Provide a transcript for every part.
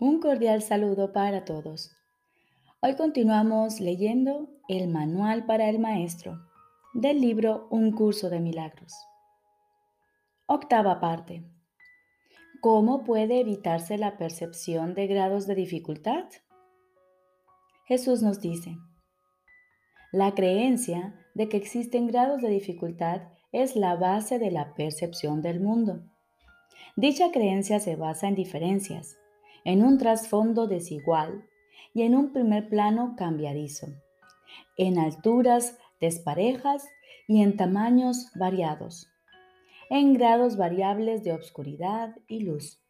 Un cordial saludo para todos. Hoy continuamos leyendo el Manual para el Maestro del libro Un curso de milagros. Octava parte. ¿Cómo puede evitarse la percepción de grados de dificultad? Jesús nos dice, la creencia de que existen grados de dificultad es la base de la percepción del mundo. Dicha creencia se basa en diferencias en un trasfondo desigual y en un primer plano cambiadizo, en alturas desparejas y en tamaños variados, en grados variables de obscuridad y luz,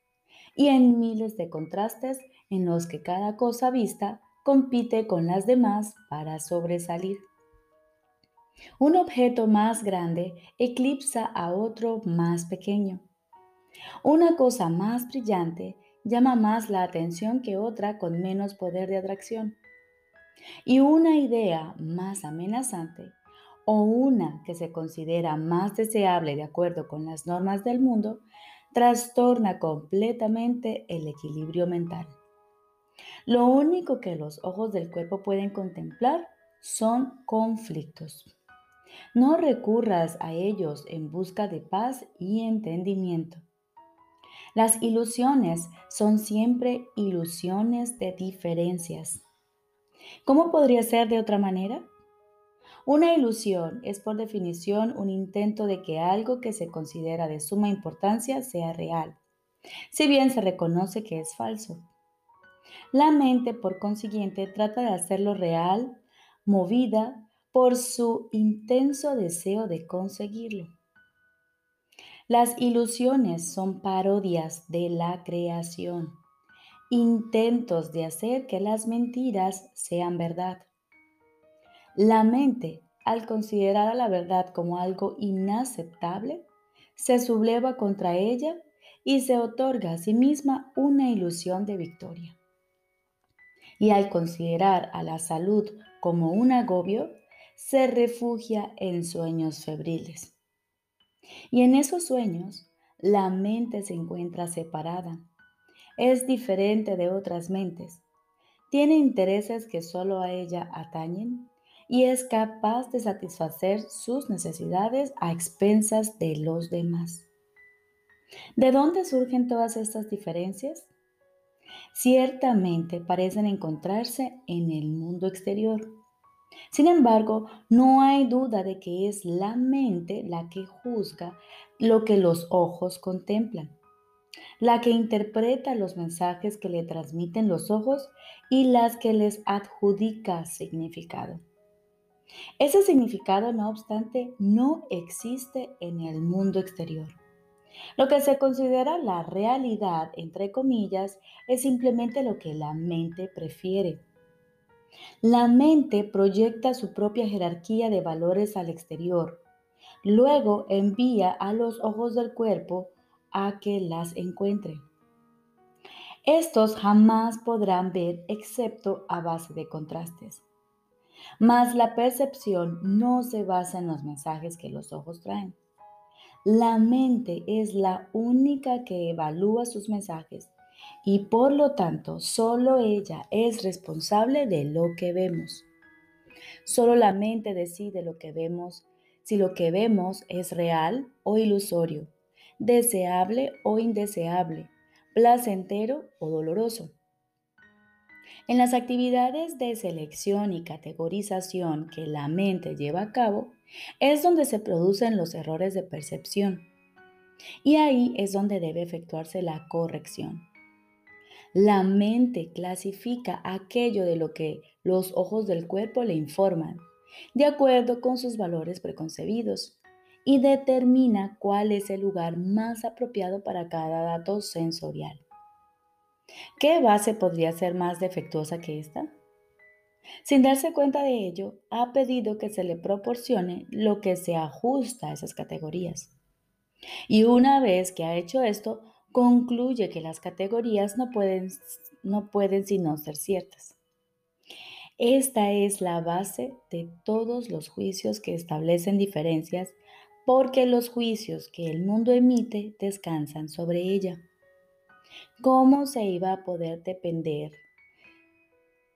y en miles de contrastes en los que cada cosa vista compite con las demás para sobresalir. Un objeto más grande eclipsa a otro más pequeño. Una cosa más brillante llama más la atención que otra con menos poder de atracción. Y una idea más amenazante o una que se considera más deseable de acuerdo con las normas del mundo, trastorna completamente el equilibrio mental. Lo único que los ojos del cuerpo pueden contemplar son conflictos. No recurras a ellos en busca de paz y entendimiento. Las ilusiones son siempre ilusiones de diferencias. ¿Cómo podría ser de otra manera? Una ilusión es por definición un intento de que algo que se considera de suma importancia sea real, si bien se reconoce que es falso. La mente, por consiguiente, trata de hacerlo real, movida por su intenso deseo de conseguirlo. Las ilusiones son parodias de la creación, intentos de hacer que las mentiras sean verdad. La mente, al considerar a la verdad como algo inaceptable, se subleva contra ella y se otorga a sí misma una ilusión de victoria. Y al considerar a la salud como un agobio, se refugia en sueños febriles. Y en esos sueños, la mente se encuentra separada. Es diferente de otras mentes. Tiene intereses que solo a ella atañen y es capaz de satisfacer sus necesidades a expensas de los demás. ¿De dónde surgen todas estas diferencias? Ciertamente parecen encontrarse en el mundo exterior sin embargo, no hay duda de que es la mente la que juzga lo que los ojos contemplan, la que interpreta los mensajes que le transmiten los ojos y las que les adjudica significado. Ese significado, no obstante, no existe en el mundo exterior. Lo que se considera la realidad, entre comillas, es simplemente lo que la mente prefiere la mente proyecta su propia jerarquía de valores al exterior. Luego envía a los ojos del cuerpo a que las encuentren. Estos jamás podrán ver excepto a base de contrastes. Mas la percepción no se basa en los mensajes que los ojos traen. La mente es la única que evalúa sus mensajes y por lo tanto solo ella es responsable de lo que vemos. Solo la mente decide lo que vemos, si lo que vemos es real o ilusorio, deseable o indeseable, placentero o doloroso. En las actividades de selección y categorización que la mente lleva a cabo, es donde se producen los errores de percepción. Y ahí es donde debe efectuarse la corrección. La mente clasifica aquello de lo que los ojos del cuerpo le informan, de acuerdo con sus valores preconcebidos, y determina cuál es el lugar más apropiado para cada dato sensorial. ¿Qué base podría ser más defectuosa que esta? Sin darse cuenta de ello, ha pedido que se le proporcione lo que se ajusta a esas categorías. Y una vez que ha hecho esto, concluye que las categorías no pueden, no pueden sino ser ciertas. Esta es la base de todos los juicios que establecen diferencias porque los juicios que el mundo emite descansan sobre ella. ¿cómo se iba a poder depender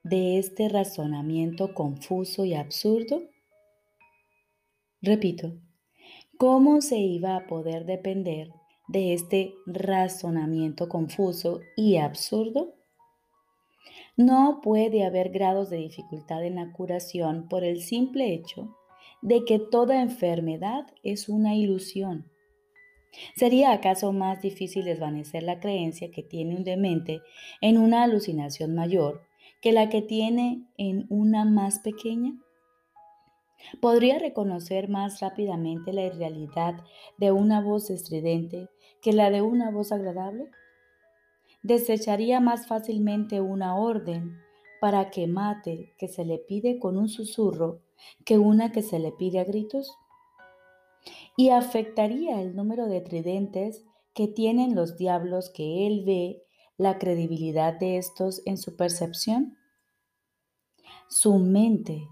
de este razonamiento confuso y absurdo? Repito, ¿cómo se iba a poder depender de este razonamiento confuso y absurdo? No puede haber grados de dificultad en la curación por el simple hecho de que toda enfermedad es una ilusión. ¿Sería acaso más difícil desvanecer la creencia que tiene un demente en una alucinación mayor que la que tiene en una más pequeña? ¿Podría reconocer más rápidamente la irrealidad de una voz estridente que la de una voz agradable? desecharía más fácilmente una orden para que mate que se le pide con un susurro que una que se le pide a gritos? ¿Y afectaría el número de tridentes que tienen los diablos que él ve la credibilidad de estos en su percepción? Su mente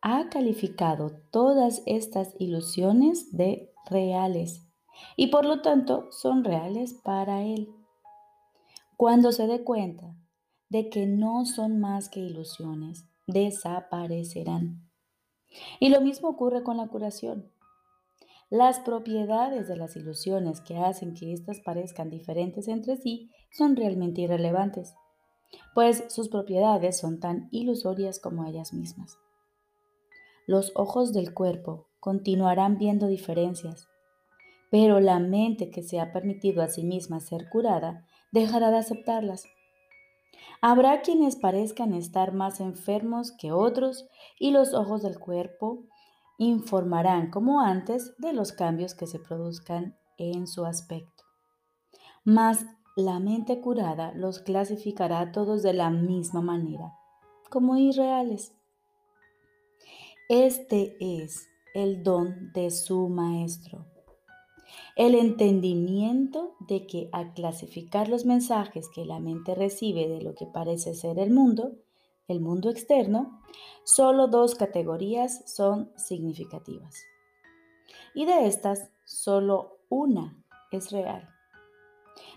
ha calificado todas estas ilusiones de reales y por lo tanto son reales para él. Cuando se dé cuenta de que no son más que ilusiones, desaparecerán. Y lo mismo ocurre con la curación. Las propiedades de las ilusiones que hacen que éstas parezcan diferentes entre sí son realmente irrelevantes, pues sus propiedades son tan ilusorias como ellas mismas. Los ojos del cuerpo continuarán viendo diferencias, pero la mente que se ha permitido a sí misma ser curada dejará de aceptarlas. Habrá quienes parezcan estar más enfermos que otros y los ojos del cuerpo informarán como antes de los cambios que se produzcan en su aspecto. Mas la mente curada los clasificará todos de la misma manera, como irreales. Este es el don de su maestro el entendimiento de que al clasificar los mensajes que la mente recibe de lo que parece ser el mundo, el mundo externo, solo dos categorías son significativas. Y de estas, solo una es real.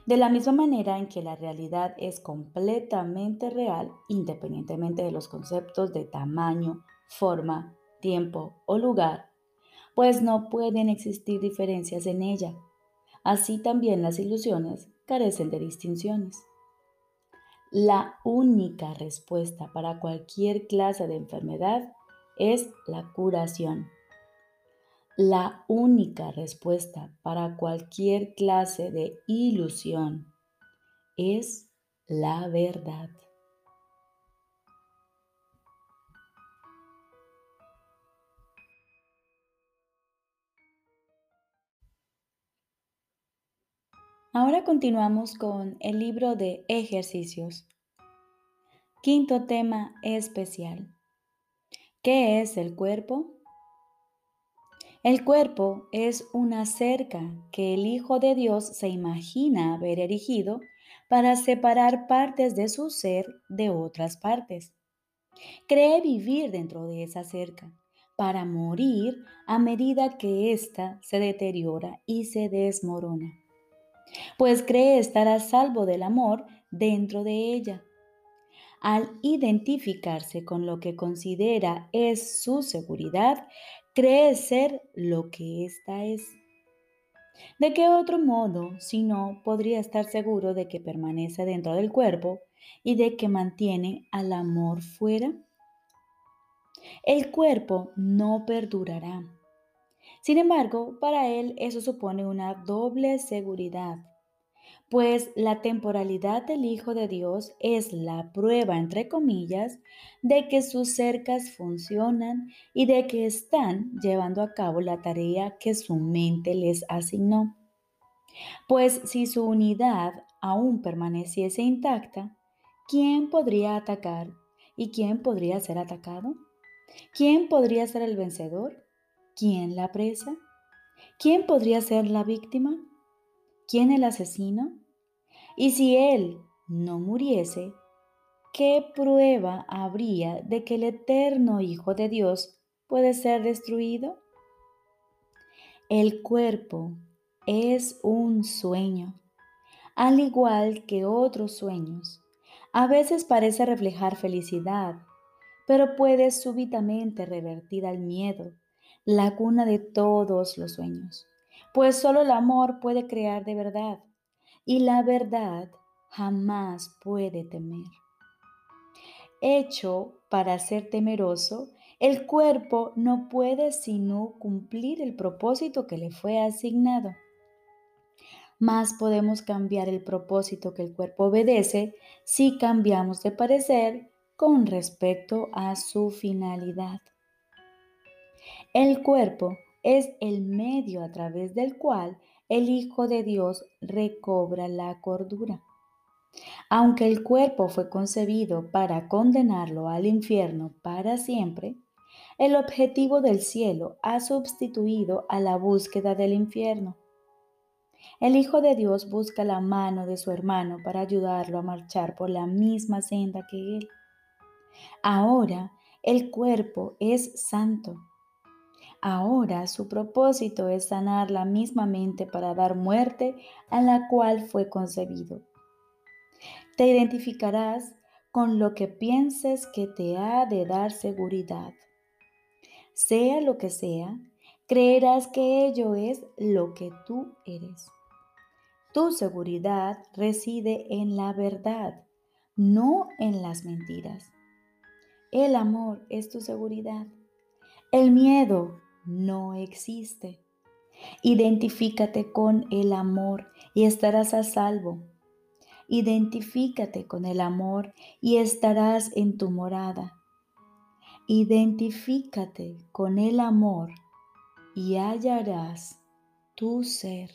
De la misma manera en que la realidad es completamente real, independientemente de los conceptos de tamaño, forma, tiempo o lugar, pues no pueden existir diferencias en ella. Así también las ilusiones carecen de distinciones. La única respuesta para cualquier clase de enfermedad es la curación. La única respuesta para cualquier clase de ilusión es la verdad. Ahora continuamos con el libro de ejercicios. Quinto tema especial. ¿Qué es el cuerpo? El cuerpo es una cerca que el Hijo de Dios se imagina haber erigido para separar partes de su ser de otras partes. Cree vivir dentro de esa cerca para morir a medida que ésta se deteriora y se desmorona pues cree estar a salvo del amor dentro de ella. Al identificarse con lo que considera es su seguridad, cree ser lo que ésta es. ¿De qué otro modo, si no, podría estar seguro de que permanece dentro del cuerpo y de que mantiene al amor fuera? El cuerpo no perdurará sin embargo, para él eso supone una doble seguridad, pues la temporalidad del Hijo de Dios es la prueba, entre comillas, de que sus cercas funcionan y de que están llevando a cabo la tarea que su mente les asignó. Pues si su unidad aún permaneciese intacta, ¿quién podría atacar y quién podría ser atacado? ¿Quién podría ser el vencedor? ¿Quién la presa? ¿Quién podría ser la víctima? ¿Quién el asesino? Y si él no muriese, ¿qué prueba habría de que el eterno Hijo de Dios puede ser destruido? El cuerpo es un sueño. al igual que otros sueños. A veces parece reflejar felicidad, pero puede súbitamente revertir al miedo, la cuna de todos los sueños, pues solo el amor puede crear de verdad, y la verdad jamás puede temer. Hecho para ser temeroso, el cuerpo no puede sino cumplir el propósito que le fue asignado. Más podemos cambiar el propósito que el cuerpo obedece si cambiamos de parecer con respecto a su finalidad. El cuerpo es el medio a través del cual el Hijo de Dios recobra la cordura. Aunque el cuerpo fue concebido para condenarlo al infierno para siempre, el objetivo del cielo ha sustituido a la búsqueda del infierno. El Hijo de Dios busca la mano de su hermano para ayudarlo a marchar por la misma senda que él. Ahora el cuerpo es santo. Ahora su propósito es sanar la misma mente para dar muerte a la cual fue concebido. Te identificarás con lo que pienses que te ha de dar seguridad. Sea lo que sea, creerás que ello es lo que tú eres. Tu seguridad reside en la verdad, no en las mentiras. El amor es tu seguridad. El miedo no existe. Identifícate con el amor y estarás a salvo. Identifícate con el amor y estarás en tu morada. Identifícate con el amor y hallarás tu ser.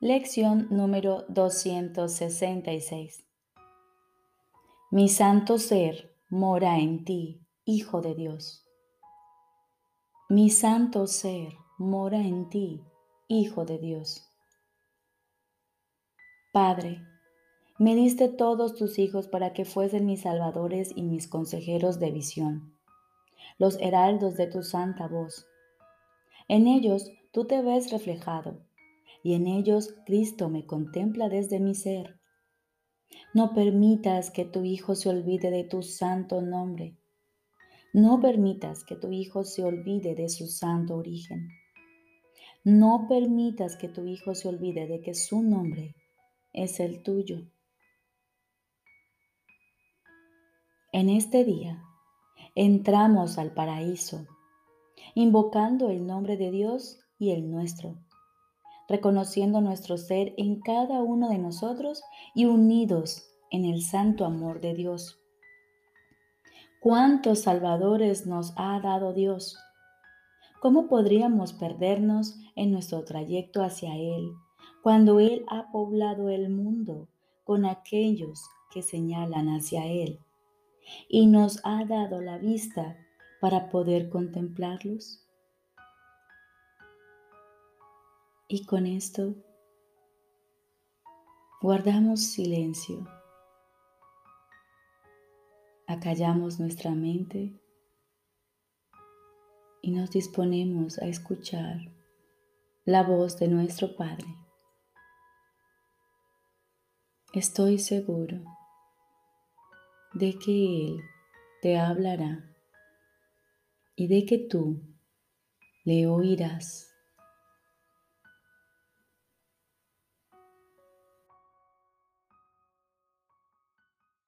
Lección número 266. Mi santo ser mora en ti, Hijo de Dios. Mi santo ser mora en ti, Hijo de Dios. Padre, me diste todos tus hijos para que fuesen mis salvadores y mis consejeros de visión, los heraldos de tu santa voz. En ellos tú te ves reflejado, y en ellos Cristo me contempla desde mi ser. No permitas que tu Hijo se olvide de tu santo nombre no permitas que tu hijo se olvide de su santo origen. No permitas que tu hijo se olvide de que su nombre es el tuyo. En este día entramos al paraíso, invocando el nombre de Dios y el nuestro, reconociendo nuestro ser en cada uno de nosotros y unidos en el santo amor de Dios cuántos salvadores nos ha dado Dios. ¿Cómo podríamos perdernos en nuestro trayecto hacia Él cuando Él ha poblado el mundo con aquellos que señalan hacia Él y nos ha dado la vista para poder contemplarlos? Y con esto guardamos silencio acallamos nuestra mente y nos disponemos a escuchar la voz de nuestro Padre. Estoy seguro de que Él te hablará y de que tú le oirás.